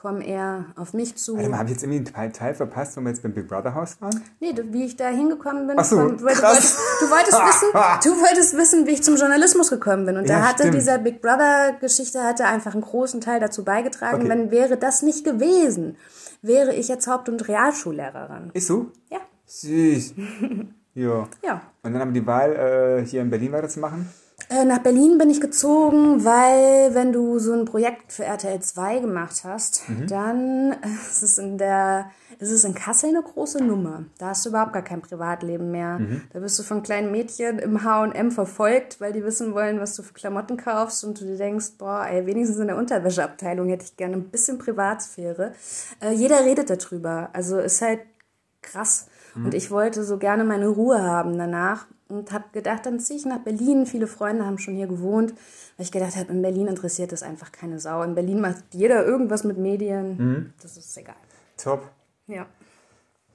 kommen eher auf mich zu. Warte mal, habe ich jetzt irgendwie einen Teil, verpasst, wenn wir jetzt beim Big Brother Haus waren? Nee, du- wie ich da hingekommen bin. Ach so, von- weil du, wolltest, du, wolltest wissen, du wolltest wissen, wie ich zum Journalismus gekommen bin. Und da Ja, hatte stimmt. dieser Big Brother-Geschichte hatte einfach einen großen Teil dazu beigetragen. Okay. Wenn wäre das nicht gewesen, wäre ich jetzt Haupt- und Realschullehrerin. Ist so? Ja, Süß. ja. ja. Und dann haben wir die Wahl, äh, hier in Berlin weiterzumachen. Äh, Nach Berlin bin ich gezogen, weil wenn du so ein Projekt für RTL 2 gemacht hast, dann ist es in der ist es in Kassel eine große Nummer. Da hast du überhaupt gar kein Privatleben mehr. Da bist du von kleinen Mädchen im H&M verfolgt, weil die wissen wollen, was du für Klamotten kaufst und du dir denkst, boah, ey, wenigstens in der Unterwäscheabteilung hätte ich gerne ein bisschen Privatsphäre. Äh, jeder redet darüber. Also ist halt krass. Und ich wollte so gerne meine Ruhe haben danach und habe gedacht, dann ziehe ich nach Berlin. Viele Freunde haben schon hier gewohnt, weil ich gedacht habe, in Berlin interessiert das einfach keine Sau. In Berlin macht jeder irgendwas mit Medien. Das ist egal. Top. Ja.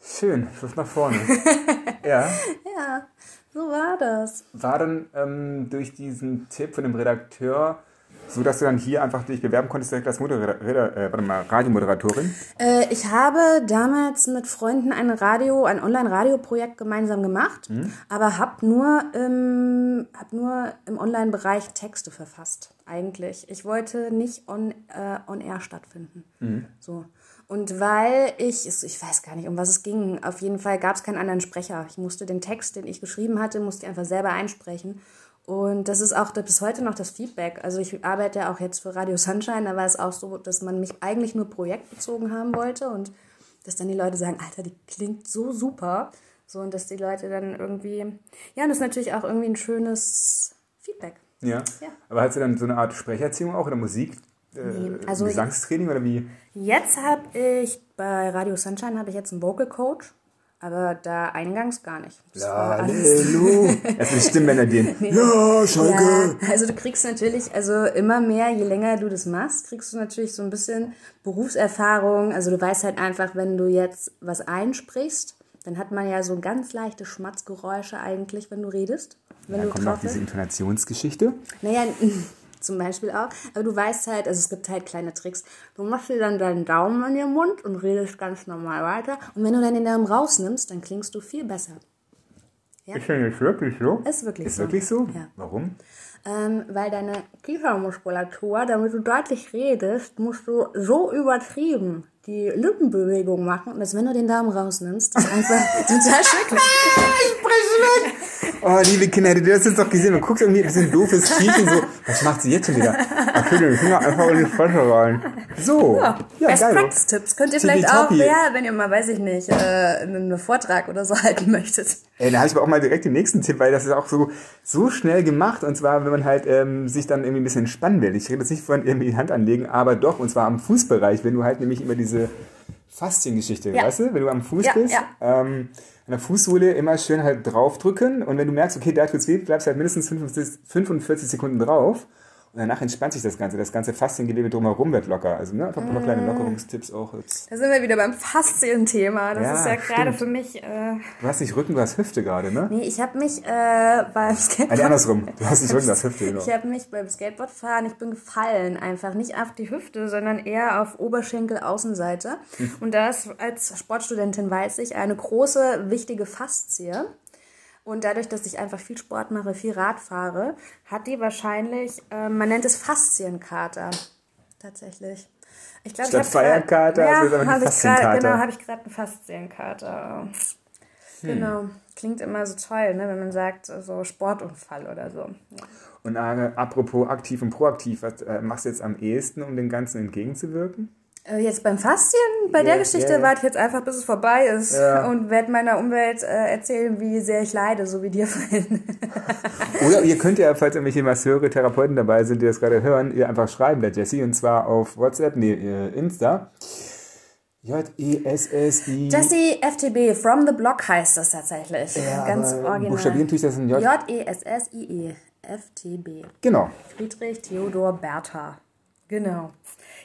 Schön, Schluss nach vorne. ja. Ja, so war das. War dann ähm, durch diesen Tipp von dem Redakteur so, dass du dann hier einfach dich bewerben konntest direkt als Moderator, äh, warte mal, Radiomoderatorin? Äh, ich habe damals mit Freunden ein Radio, ein Online-Radio-Projekt gemeinsam gemacht, aber habe nur, im- hab nur im Online-Bereich Texte verfasst, eigentlich. Ich wollte nicht on, äh, on air stattfinden. So. Und weil ich, ich weiß gar nicht, um was es ging, auf jeden Fall gab es keinen anderen Sprecher. Ich musste den Text, den ich geschrieben hatte, musste ich einfach selber einsprechen. Und das ist auch bis heute noch das Feedback. Also ich arbeite ja auch jetzt für Radio Sunshine, da war es auch so, dass man mich eigentlich nur projektbezogen haben wollte und dass dann die Leute sagen, Alter, die klingt so super. So, und dass die Leute dann irgendwie, ja, und das ist natürlich auch irgendwie ein schönes Feedback. Ja. Ja. Aber hast du dann so eine Art Sprecherziehung auch oder Musik? Äh, Nee, also- Gesangstraining oder wie? Jetzt habe ich, bei Radio Sunshine habe ich jetzt einen Vocal Coach, aber da eingangs gar nicht. Das Hallo. Das ist Stimmbänder den. Ja, Schalke. Ja, also du kriegst natürlich, also immer mehr, je länger du das machst, kriegst du natürlich so ein bisschen Berufserfahrung. Also du weißt halt einfach, wenn du jetzt was einsprichst, dann hat man ja so ganz leichte Schmatzgeräusche eigentlich, wenn du redest. Wenn Dann du kommt noch diese. Intonationsgeschichte. Naja, zum Beispiel auch. Aber du weißt halt, also es gibt halt kleine Tricks. Du machst dir dann deinen Daumen in den Mund und redest ganz normal weiter. Und wenn du dann den Daumen rausnimmst, dann klingst du viel besser. Ist denn jetzt wirklich so? Ist wirklich Ist so. wirklich so? Ja. Warum? Ähm, weil deine Kiefermuskulatur, damit du deutlich redest, musst du so übertrieben die Lippenbewegung machen, dass wenn du den Daumen rausnimmst, das einfach total schrecklich. Oh, liebe Kinder, hättet ihr das jetzt doch gesehen? Man guckt irgendwie ein bisschen doofes Kriechen so. Was macht sie jetzt schon wieder? Ach, ich den Finger einfach in die Fresse rein. So. Ja, Best geil. Practice Tipps könnt ihr Tippy vielleicht auch, ja, wenn ihr mal, weiß ich nicht, äh, einen Vortrag oder so halten möchtet. Ey, da habe ich aber auch mal direkt den nächsten Tipp, weil das ist auch so, so schnell gemacht. Und zwar, wenn man halt ähm, sich dann irgendwie ein bisschen entspannen will. Ich rede jetzt nicht von irgendwie die Hand anlegen, aber doch, und zwar am Fußbereich, wenn du halt nämlich immer diese Fasziengeschichte, Ja. weißt du, wenn du am Fuß Ja, bist, ja. ähm, an der Fußsohle immer schön halt draufdrücken und wenn du merkst, okay, da tut's weh, bleibst halt mindestens 45, 45 Sekunden drauf und danach entspannt sich das Ganze. Das ganze Fasziengewebe drumherum wird locker. Also ne, einfach ein paar kleine Mm. Lockerungstipps auch. Jetzt. Da sind wir wieder beim Faszien-Thema. Das Ja, ist ja gerade für mich. Äh, Du hast nicht Rücken, du hast Hüfte gerade, ne? nee, ich habe mich äh, beim Skateboard. Also andersrum. Du hast nicht Rücken, du hast Hüfte, genau. Ich habe mich beim Skateboardfahren, ich bin gefallen einfach. Nicht auf die Hüfte, sondern eher auf Oberschenkel-Außenseite. Und das als Sportstudentin weiß ich, eine große, wichtige Faszie. Und dadurch, dass ich einfach viel Sport mache, viel Rad fahre, hat die wahrscheinlich, äh, man nennt es Faszienkater. Tatsächlich. Ich glaube, Statt Feierkater ja, ist es aber eine habe ich Faszienkater. gerade, genau, habe ich gerade einen Faszienkater. Genau. Klingt immer so toll, ne, wenn man sagt, so Sportunfall oder so. Ja. Und äh, apropos aktiv und proaktiv, was äh, machst du jetzt am ehesten, um dem Ganzen entgegenzuwirken? Äh, Jetzt beim Faszien, bei der Ja, Geschichte ja, ja. warte ich jetzt einfach, bis es vorbei ist Ja. und werde meiner Umwelt äh, erzählen, wie sehr ich leide, so wie dir vorhin. Oder ihr könnt ja, falls irgendwelche Masseure, Therapeuten dabei sind, die das gerade hören, ihr einfach schreiben, der Jesse, und zwar auf WhatsApp, nee, äh, Insta. J-E-S-S-I. Jesse FTB, From the Block heißt das tatsächlich. Ja, Ganz original. Buchstabieren tue ich das in J. J-E-S-S-I-E. FTB. Genau. Friedrich Theodor Bertha. Genau.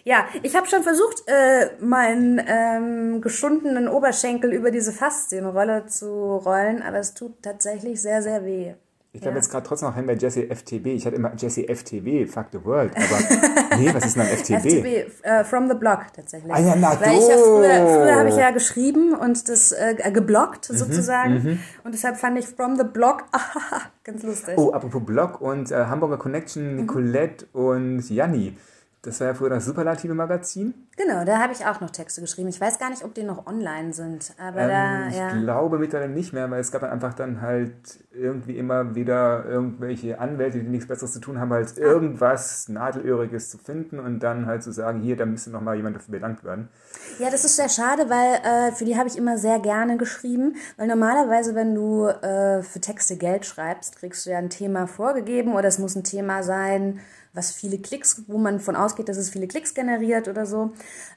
Ja, ich habe schon versucht, äh, meinen ähm, geschundenen Oberschenkel über diese Faszienrolle zu rollen, aber es tut tatsächlich sehr, sehr weh. Ich bleibe Ja. jetzt gerade trotzdem noch hängen bei Jesse FTB. Ich hatte immer Jesse FTW, Fuck the World. Aber nee, was ist denn ein FTB? FTB, äh, From the Block tatsächlich. Ah ja, na Weil ich ja früher, früher habe ich ja geschrieben und das äh, geblockt Mhm, sozusagen. Und deshalb fand ich From the Block ganz lustig. Oh, apropos Blog und äh, Hamburger Connection, Nicolette und Janni. Das war ja früher das Superlative Magazin. Genau, da habe ich auch noch Texte geschrieben. Ich weiß gar nicht, ob die noch online sind, aber da, Ähm, ich ja. glaube mittlerweile nicht mehr, weil es gab dann einfach dann halt irgendwie immer wieder irgendwelche Anwälte, die nichts Besseres zu tun haben, als Ah. irgendwas Nadelöhriges zu finden und dann halt zu sagen, hier, da müsste noch mal jemand dafür bedankt werden. Ja, das ist sehr schade, weil äh, für die habe ich immer sehr gerne geschrieben. Weil normalerweise, wenn du äh, für Texte Geld schreibst, kriegst du ja ein Thema vorgegeben oder es muss ein Thema sein, was viele Klicks, wo man von ausgeht, dass es viele Klicks generiert oder so.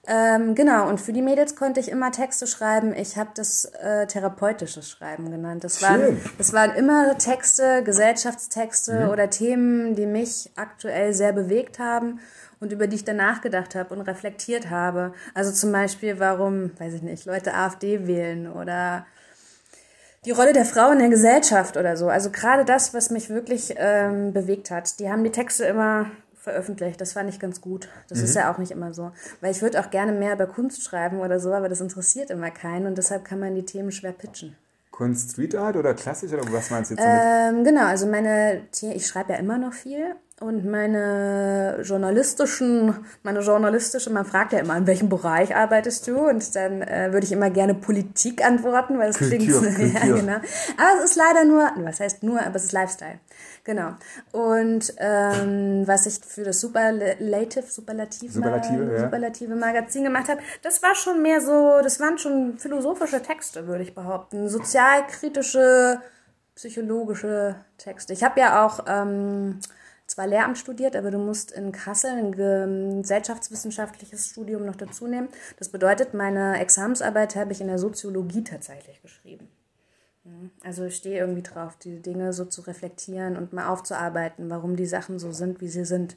Ähm, genau, und für die Mädels konnte ich immer Texte schreiben. Ich habe das äh, therapeutisches Schreiben genannt. Das waren, Schön. das waren immer Texte, Gesellschaftstexte Mhm. oder Themen, die mich aktuell sehr bewegt haben und über die ich dann nachgedacht habe und reflektiert habe. Also zum Beispiel, warum, weiß ich nicht, Leute AfD wählen oder die Rolle der Frau in der Gesellschaft oder so. Also gerade das, was mich wirklich ähm, bewegt hat. Die haben die Texte immer veröffentlicht. Das fand ich ganz gut. Das ist ja auch nicht immer so. Weil ich würde auch gerne mehr über Kunst schreiben oder so, aber das interessiert immer keinen und deshalb kann man die Themen schwer pitchen. Kunst Street Art oder klassisch oder was meinst du jetzt damit? Ähm, genau, also meine, The- ich schreibe ja immer noch viel und meine journalistischen, meine journalistische, man fragt ja immer, in welchem Bereich arbeitest du? Und dann äh, würde ich immer gerne Politik antworten, weil es klingt so, ja, genau. Aber es ist leider nur, was heißt nur, aber es ist Lifestyle. Genau. Und ähm, was ich für das Superlative, Superlativ, Superlative, ja. Superlative Magazin gemacht habe, das war schon mehr so, das waren schon philosophische Texte, würde ich behaupten. Sozialkritische, psychologische Texte. Ich habe ja auch ähm, zwar Lehramt studiert, aber du musst in Kassel ein ge- gesellschaftswissenschaftliches Studium noch dazu nehmen. Das bedeutet, meine Examensarbeit habe ich in der Soziologie tatsächlich geschrieben. Mhm. Also ich stehe irgendwie drauf, die Dinge so zu reflektieren und mal aufzuarbeiten, warum die Sachen so sind, wie sie sind.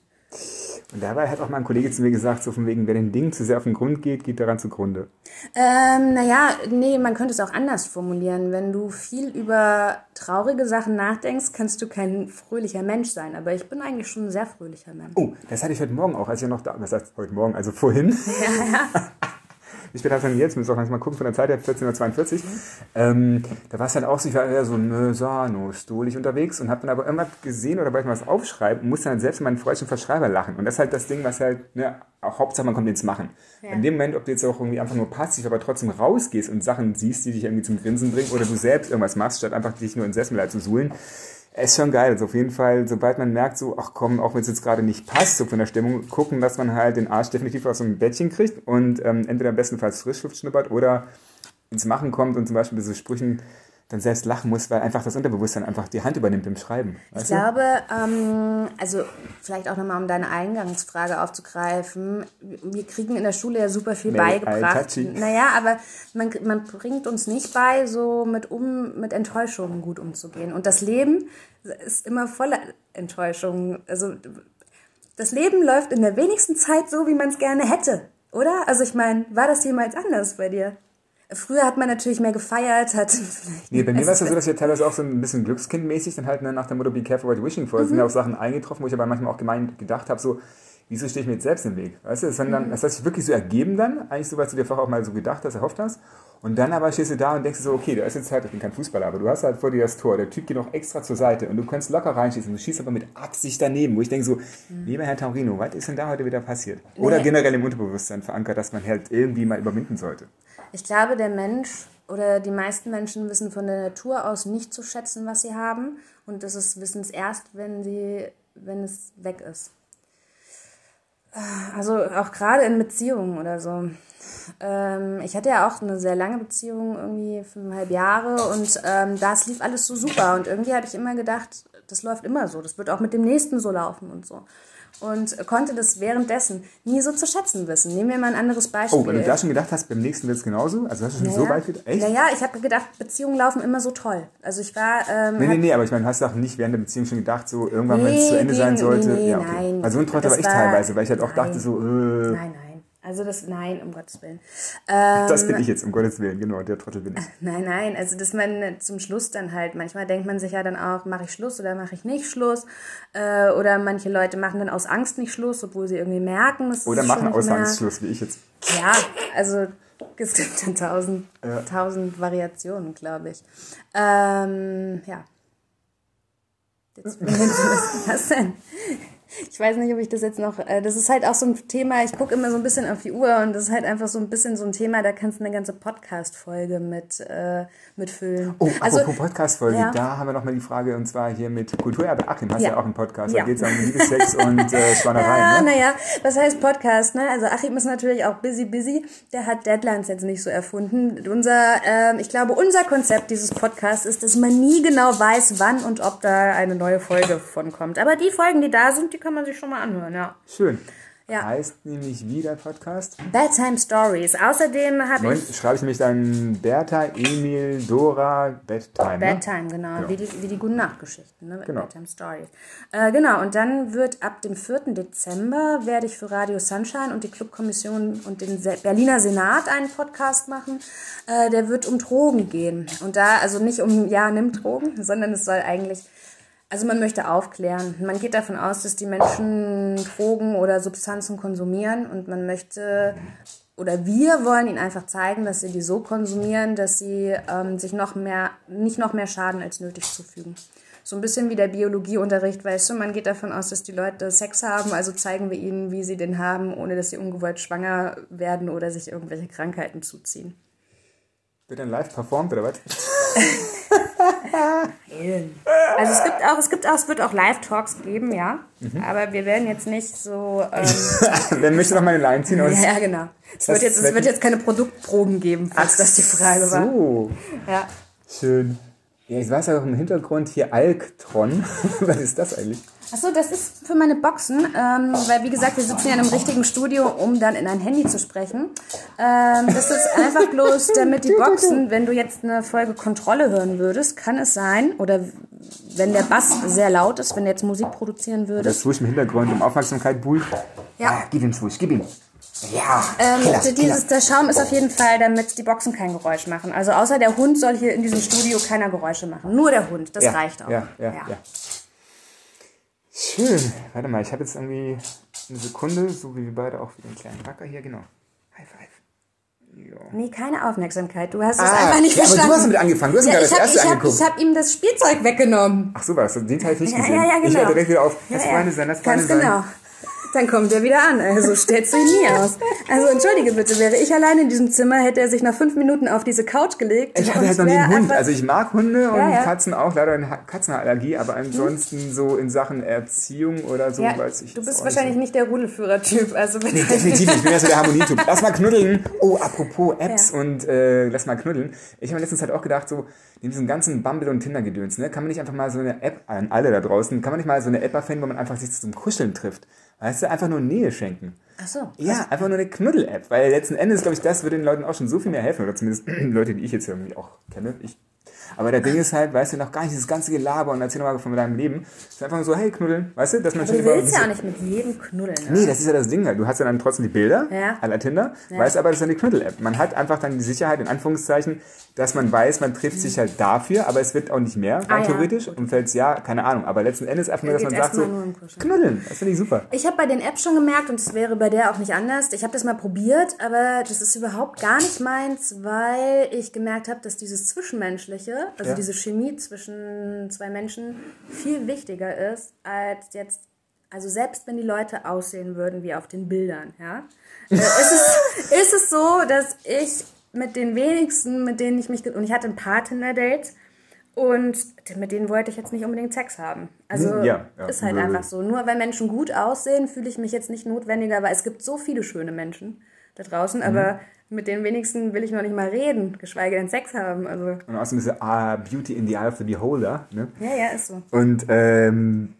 Und dabei hat auch mal ein Kollege zu mir gesagt, so von wegen, wer den Dingen zu sehr auf den Grund geht, geht daran zugrunde. Ähm, naja, nee, man könnte es auch anders formulieren. Wenn du viel über traurige Sachen nachdenkst, kannst du kein fröhlicher Mensch sein. Aber ich bin eigentlich schon ein sehr fröhlicher Mensch. Oh, das hatte ich heute Morgen auch, als ich noch da, was heißt heute Morgen, also vorhin. Wie spät hat es denn jetzt? Müssen wir auch mal gucken von der Zeit her, 14.42 Uhr. Ähm, da war es dann auch so, ich war eher so nö, stolig unterwegs und habe dann aber immer gesehen oder wollte mal was aufschreiben und musste dann selbst mit meinen freudscher Verschreiber lachen. Und das ist halt das Ding, was halt, ne, auch Hauptsache man kommt ins Machen. In dem Moment, ob du jetzt auch irgendwie einfach nur passiv, aber trotzdem rausgehst und Sachen siehst, die dich irgendwie zum Grinsen bringen oder du selbst irgendwas machst, statt einfach dich nur ins Sessel zu suhlen, ist schon geil. Also auf jeden Fall, sobald man merkt, so, ach komm, auch wenn es jetzt gerade nicht passt, so von der Stimmung, gucken, dass man halt den Arsch definitiv aus so einem Bettchen kriegt und ähm, entweder bestenfalls Frischluft schnuppert oder ins Machen kommt und zum Beispiel bei so Sprüchen dann selbst lachen muss, weil einfach das Unterbewusstsein einfach die Hand übernimmt im Schreiben. Ich glaube, ähm, also vielleicht auch nochmal, um deine Eingangsfrage aufzugreifen. Wir kriegen in der Schule ja super viel Mel beigebracht. Naja, aber man, man bringt uns nicht bei, so mit, um, mit Enttäuschungen gut umzugehen. Und das Leben ist immer voller Enttäuschungen. Also das Leben läuft in der wenigsten Zeit so, wie man es gerne hätte, oder? Also ich meine, war das jemals anders bei dir? Früher hat man natürlich mehr gefeiert, hat vielleicht Nee, bei mir war es ja so, dass ich teilweise auch so ein bisschen Glückskindmäßig dann halt ne, nach dem Motto Be careful what wishing for. Es sind ja auch Sachen eingetroffen, wo ich aber manchmal auch gemeint gedacht habe, so, wieso stehe ich mir jetzt selbst im Weg? Weißt du, das, dann, das hat sich wirklich so ergeben dann, eigentlich so, was du dir vorher auch mal so gedacht hast, erhofft hast. Und dann aber stehst du da und denkst so, okay, da ist jetzt halt, ich bin kein Fußballer, aber du hast halt vor dir das Tor, der Typ geht noch extra zur Seite und du kannst locker reinschießen, du schießt aber mit Absicht daneben, wo ich denke so, lieber Herr Taurino, was ist denn da heute wieder passiert? Oder Nee. generell im Unterbewusstsein verankert, dass man halt irgendwie mal überwinden sollte. Ich glaube, der Mensch oder die meisten Menschen wissen von der Natur aus nicht zu schätzen, was sie haben. Und das ist, wissen es erst, wenn, sie, wenn es weg ist. Also auch gerade in Beziehungen oder so. Ähm, ich hatte ja auch eine sehr lange Beziehung, irgendwie fünfeinhalb Jahre. Und ähm, das lief alles so super. Und irgendwie habe ich immer gedacht, das läuft immer so. Das wird auch mit dem nächsten so laufen und so. Und konnte das währenddessen nie so zu schätzen wissen. Nehmen wir mal ein anderes Beispiel. Oh, wenn du da schon gedacht hast, beim nächsten wird es genauso? Also hast du schon so weit gedacht? Echt? Naja, ich habe gedacht, Beziehungen laufen immer so toll. Also ich war. Ähm, Nee, nee, nee, aber ich meine, hast du auch nicht während der Beziehung schon gedacht, so irgendwann, wenn es Nee, zu Ende sein nee, sollte? nee, ja, okay. nein. Also so ein Trottel Das war ich teilweise, weil ich halt auch nein. dachte, so, äh, Nein, nein. Also das, nein, um Gottes Willen. Ähm, das bin ich jetzt, um Gottes Willen, genau, der Trottel bin ich. Nein, nein, also dass man zum Schluss dann halt, manchmal denkt man sich ja dann auch, mache ich Schluss oder mache ich nicht Schluss. Äh, oder manche Leute machen dann aus Angst nicht Schluss, obwohl sie irgendwie merken, dass Oder machen nicht mehr- Ausgangsschluss, wie ich jetzt. Ja, also es gibt dann tausend, tausend Variationen, glaube ich. Ähm, ja. Jetzt bin ich, was, was denn? Ich weiß nicht, ob ich das jetzt noch. Äh, das ist halt auch so ein Thema, ich gucke immer so ein bisschen auf die Uhr und das ist halt einfach so ein bisschen so ein Thema, da kannst du eine ganze Podcast-Folge mit, äh, mitfüllen. Oh, also, apropos Podcast-Folge, ja. da haben wir nochmal die Frage, und zwar hier mit Kulturerbe Achim, hast ja, Ja. auch einen Podcast, Ja. da geht es um Liebe, Sex und äh, Ja, Schwanereien, ne? naja, was heißt Podcast, ne? Also Achim ist natürlich auch busy, busy. Der hat Deadlines jetzt nicht so erfunden. Unser, ähm, ich glaube, unser Konzept dieses Podcasts ist, dass man nie genau weiß, wann und ob da eine neue Folge von kommt. Aber die Folgen, die da sind, die kann man sich schon mal anhören, ja. Schön. Ja. Heißt nämlich wie der Podcast? Bedtime Stories. Außerdem habe ich schreibe ich nämlich dann Bertha, Emil, Dora, Bedtime. Ne? Bedtime, genau, Wie, die, wie die guten Nachtgeschichten, ne? Genau. Bedtime Stories. Äh, genau, und dann wird ab dem 4. Dezember werde ich für Radio Sunshine und die Clubkommission und den Berliner Senat einen Podcast machen. Äh, der wird um Drogen gehen. Und da, also nicht um, ja, nimm Drogen, sondern es soll eigentlich also man möchte aufklären. Man geht davon aus, dass die Menschen Drogen oder Substanzen konsumieren und man möchte oder wir wollen ihnen einfach zeigen, dass sie die so konsumieren, dass sie ähm, sich noch mehr, nicht noch mehr Schaden als nötig zufügen. So ein bisschen wie der Biologieunterricht, weißt du, man geht davon aus, dass die Leute Sex haben, also zeigen wir ihnen, wie sie den haben, ohne dass sie ungewollt schwanger werden oder sich irgendwelche Krankheiten zuziehen. Wird dann live performt oder was? Also es gibt auch, es gibt auch, es wird auch Live-Talks geben, ja. Aber wir werden jetzt nicht so. Ähm, dann möchte noch meine Line ziehen. Und ja, genau. Es wird, jetzt, es wird jetzt keine Produktproben geben, falls das die Frage war. So, Ja. schön. Ja, ich weiß ja auch im Hintergrund hier Alktron. was ist das eigentlich? Achso, das ist für meine Boxen, ähm, weil wie gesagt, wir sitzen ja in einem richtigen Studio, um dann in ein Handy zu sprechen. Ähm, das ist einfach bloß, damit die Boxen, wenn du jetzt eine Folge Kontrolle hören würdest, kann es sein, oder wenn der Bass sehr laut ist, wenn du jetzt Musik produzieren Das würdest, Swoosh im Hintergrund um Aufmerksamkeit buhlt. Ja. Ah, gib ihm Swoosh, gib ihm. Ja, Ähm, d- dieses, der Schaum ist auf jeden Fall, damit die Boxen kein Geräusch machen. Also außer der Hund soll hier in diesem Studio keiner Geräusche machen. Nur der Hund, das ja, reicht auch. Ja, ja, ja. Schön. Warte mal, ich habe jetzt irgendwie eine Sekunde, so wie wir beide auch wieder einen kleinen Racker hier, genau. High five. Jo. Nee, keine Aufmerksamkeit. Du hast es Ah, einfach nicht ja, aber verstanden. du hast damit angefangen. Du hast ja, gerade ich das habe erste ich hab, angeguckt. ich hab ihm das Spielzeug weggenommen. Ach so war es, den Teil hab ich nicht Ja, gesehen. ja, ja, Ich genau. höre direkt wieder auf. Lass ja. Freunde sein, Ganz Freunde sein. genau. Dann kommt er wieder an. Also stellst du ihn nie aus. Also entschuldige bitte, wäre ich allein in diesem Zimmer, hätte er sich nach fünf Minuten auf diese Couch gelegt. Ich hatte halt noch nie einen Hund. Also ich mag Hunde und Ja, ja. Katzen auch. Leider eine Katzenallergie, aber ansonsten so in Sachen Erziehung oder so ja, weiß ich du bist wahrscheinlich nicht. der Rudelführer-Typ. Also Nee, definitiv. Ich bin ja so der Harmonietyp. Lass mal knuddeln. Oh, apropos Apps und äh, lass mal knuddeln. Ich habe mir letztens halt auch gedacht, so in diesem ganzen Bumble und Tinder-Gedöns, ne, kann man nicht einfach mal so eine App, an alle da draußen, kann man nicht mal so eine App erfinden, wo man einfach sich zum Kuscheln trifft. Weißt du, einfach nur Nähe schenken. Ach so. Ja, einfach nur eine Knuddel-App, weil letzten Endes, glaube ich, das würde den Leuten auch schon so viel mehr helfen, oder zumindest Leute, die ich jetzt irgendwie auch kenne. Ich. Aber der Ding ist halt, weißt du, noch gar nicht dieses ganze Gelaber und erzähl mal von deinem Leben. Es ist einfach nur so, hey, knuddeln, weißt du, dass man schon du willst ja auch nicht mit jedem knuddeln. Ne? Nee, das ist ja das Ding. halt. Du hast ja dann trotzdem die Bilder Ja. la Tinder, weißt aber, das ist eine Knuddel-App. Man hat einfach dann die Sicherheit, in Anführungszeichen, dass man weiß, man trifft sich halt dafür, aber es wird auch nicht mehr, rein Ah, ja. theoretisch. Und falls ja, keine Ahnung. Aber letzten Endes einfach nur, dass man sagt so, knuddeln. Das finde ich super. Ich habe bei den Apps schon gemerkt, und es wäre bei der auch nicht anders, ich habe das mal probiert, aber das ist überhaupt gar nicht meins, weil ich gemerkt habe, dass dieses Zwischenmenschliche, also Ja. diese Chemie zwischen zwei Menschen, viel wichtiger ist, als jetzt, also selbst wenn die Leute aussehen würden wie auf den Bildern, ja. äh, ist, es, ist es so, dass ich mit den wenigsten, mit denen ich mich, und ich hatte ein paar Tinder-Dates, und mit denen wollte ich jetzt nicht unbedingt Sex haben. Also Hm, ja, ja. ist halt Nö. einfach so. Nur weil Menschen gut aussehen, fühle ich mich jetzt nicht notwendiger, weil es gibt so viele schöne Menschen da draußen, Mhm. aber mit den wenigsten will ich noch nicht mal reden, geschweige denn Sex haben. Also, Und außerdem ist ja ah, Beauty in the Eye of the Beholder. Ne? ja, ja, ist so. Und ähm,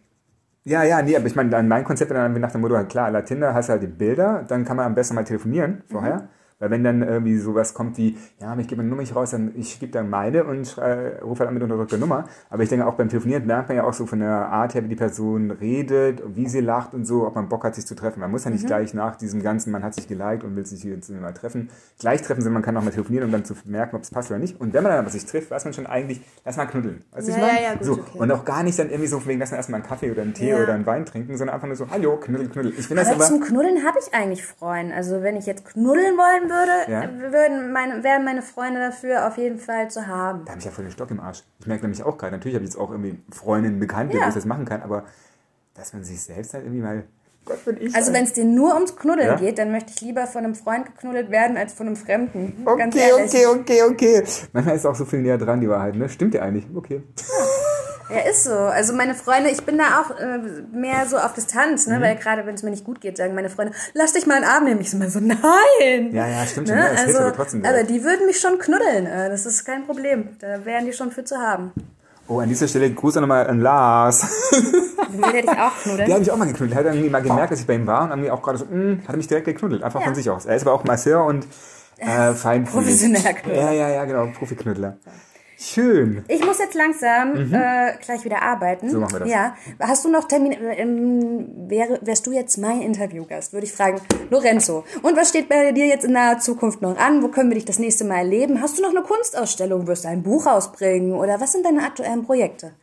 ja, ja, nee, aber ich meine, mein Konzept wäre dann nach dem Motto, halt klar, la Tinder hast du halt die Bilder, dann kann man am besten mal telefonieren vorher. Weil wenn dann irgendwie sowas kommt wie, ja, ich gebe eine Nummer nicht raus, dann ich gebe dann meine und schrei- rufe halt an mit unterdrückter Nummer. Aber ich denke auch beim Telefonieren merkt man ja auch so von der Art her, wie die Person redet, wie sie lacht und so, ob man Bock hat, sich zu treffen. Man muss ja nicht gleich nach diesem ganzen, man hat sich geliked und will sich jetzt mal treffen, gleich treffen, sondern man kann auch mal telefonieren, um dann zu merken, ob es passt oder nicht. Und wenn man dann aber sich trifft, weiß man schon eigentlich, lass mal knuddeln. Weißt du, Ja, ich meine? ja, ja, gut, so. okay. Und auch gar nicht dann irgendwie so wegen, lass mal erstmal einen Kaffee oder einen Tee oder einen Wein trinken, sondern einfach nur so, hallo, knuddel, knuddel. Ich finde das Aber aber, zum Knuddeln habe ich eigentlich Freunde. Also wenn ich jetzt knuddeln wollen würde, Ja. würden meine, wären meine Freunde dafür auf jeden Fall zu haben. da habe ich ja voll den Stock im Arsch. Ich merke nämlich auch gerade, natürlich habe ich jetzt auch irgendwie Freundinnen, Bekannte, Ja. wo ich das machen kann, aber dass man sich selbst halt irgendwie mal, Gott, bin ich. Also wenn es dir nur ums Knuddeln Ja. geht, dann möchte ich lieber von einem Freund geknuddelt werden, als von einem Fremden. Okay, okay, okay, okay. Manchmal ist auch so viel näher dran, die Wahrheit, ne? Stimmt ja eigentlich. Okay. Ja, ist so. Also meine Freunde, ich bin da auch äh, mehr so auf Distanz, Mhm. ne? weil gerade wenn es mir nicht gut geht, sagen meine Freunde, lass dich mal einen Arm nehmen. Ich so, mal so, nein! Ja, ja, stimmt schon. Ne? Ja, Also, aber trotzdem. die würden mich schon knuddeln. äh, Das ist kein Problem. Da wären die schon für zu haben. Oh, an dieser Stelle Gruß auch nochmal an Lars. Den hätte ich auch knuddeln. Der hat mich auch mal geknuddelt. Er hat irgendwie mal gemerkt, dass ich bei ihm war und irgendwie auch gerade so, mh, hat er mich direkt geknuddelt. Einfach Ja. von sich aus. Er ist aber auch Masseur und äh, feinfühlig. Professioneller Knuddler. Ja, ja, ja, genau. Profiknuddler. Schön. Ich muss jetzt langsam äh, gleich wieder arbeiten. Mhm. So machen wir das. Ja. Hast du noch Termine? Ähm, wäre, wärst du jetzt mein Interviewgast, würde ich fragen, Lorenzo. Und was steht bei dir jetzt in naher Zukunft noch an? Wo können wir dich das nächste Mal erleben? Hast du noch eine Kunstausstellung? Wirst du ein Buch rausbringen? Oder was sind deine aktuellen Projekte?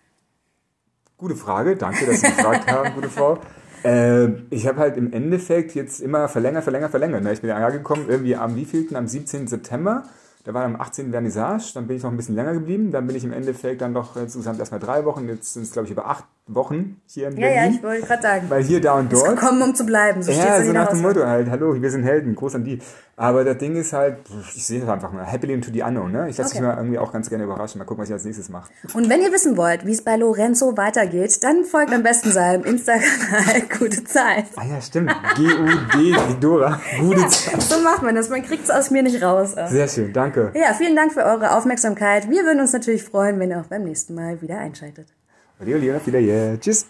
Gute Frage. Danke, dass Sie gefragt haben, gute Frau. Äh, ich habe halt im Endeffekt jetzt immer verlängert, verlängert, verlängert. ne? Ich bin ja angekommen, irgendwie am wievielten? Am 17. September. Da war am 18. Vernissage, dann bin ich noch ein bisschen länger geblieben. Dann bin ich im Endeffekt dann doch insgesamt erstmal drei Wochen. Jetzt sind es, glaube ich, über acht Wochen hier in Ja, ja, Berlin. ich wollte gerade sagen. Weil hier, da und dort. Gekommen, um zu bleiben. So Ja, so nach dem Aussage. Motto halt, hallo, wir sind Helden, groß an die. Aber das Ding ist halt, ich sehe es einfach mal, happily into the unknown, ne? Ich lasse Okay. mich mal irgendwie auch ganz gerne überraschen, mal gucken, was ich als nächstes mache. Und wenn ihr wissen wollt, wie es bei Lorenzo weitergeht, dann folgt am besten seinem Instagram-Kanal Gute Zeit. Ah ja, stimmt, G-U-D, Dora, gute Zeit. So macht man das. Man kriegt es aus mir nicht raus. Sehr schön, danke. Ja, vielen Dank für eure Aufmerksamkeit. Wir würden uns natürlich freuen, wenn ihr auch beim nächsten Mal wieder einschaltet. Leo, Leo, auf wieder, yeah. Tschüss.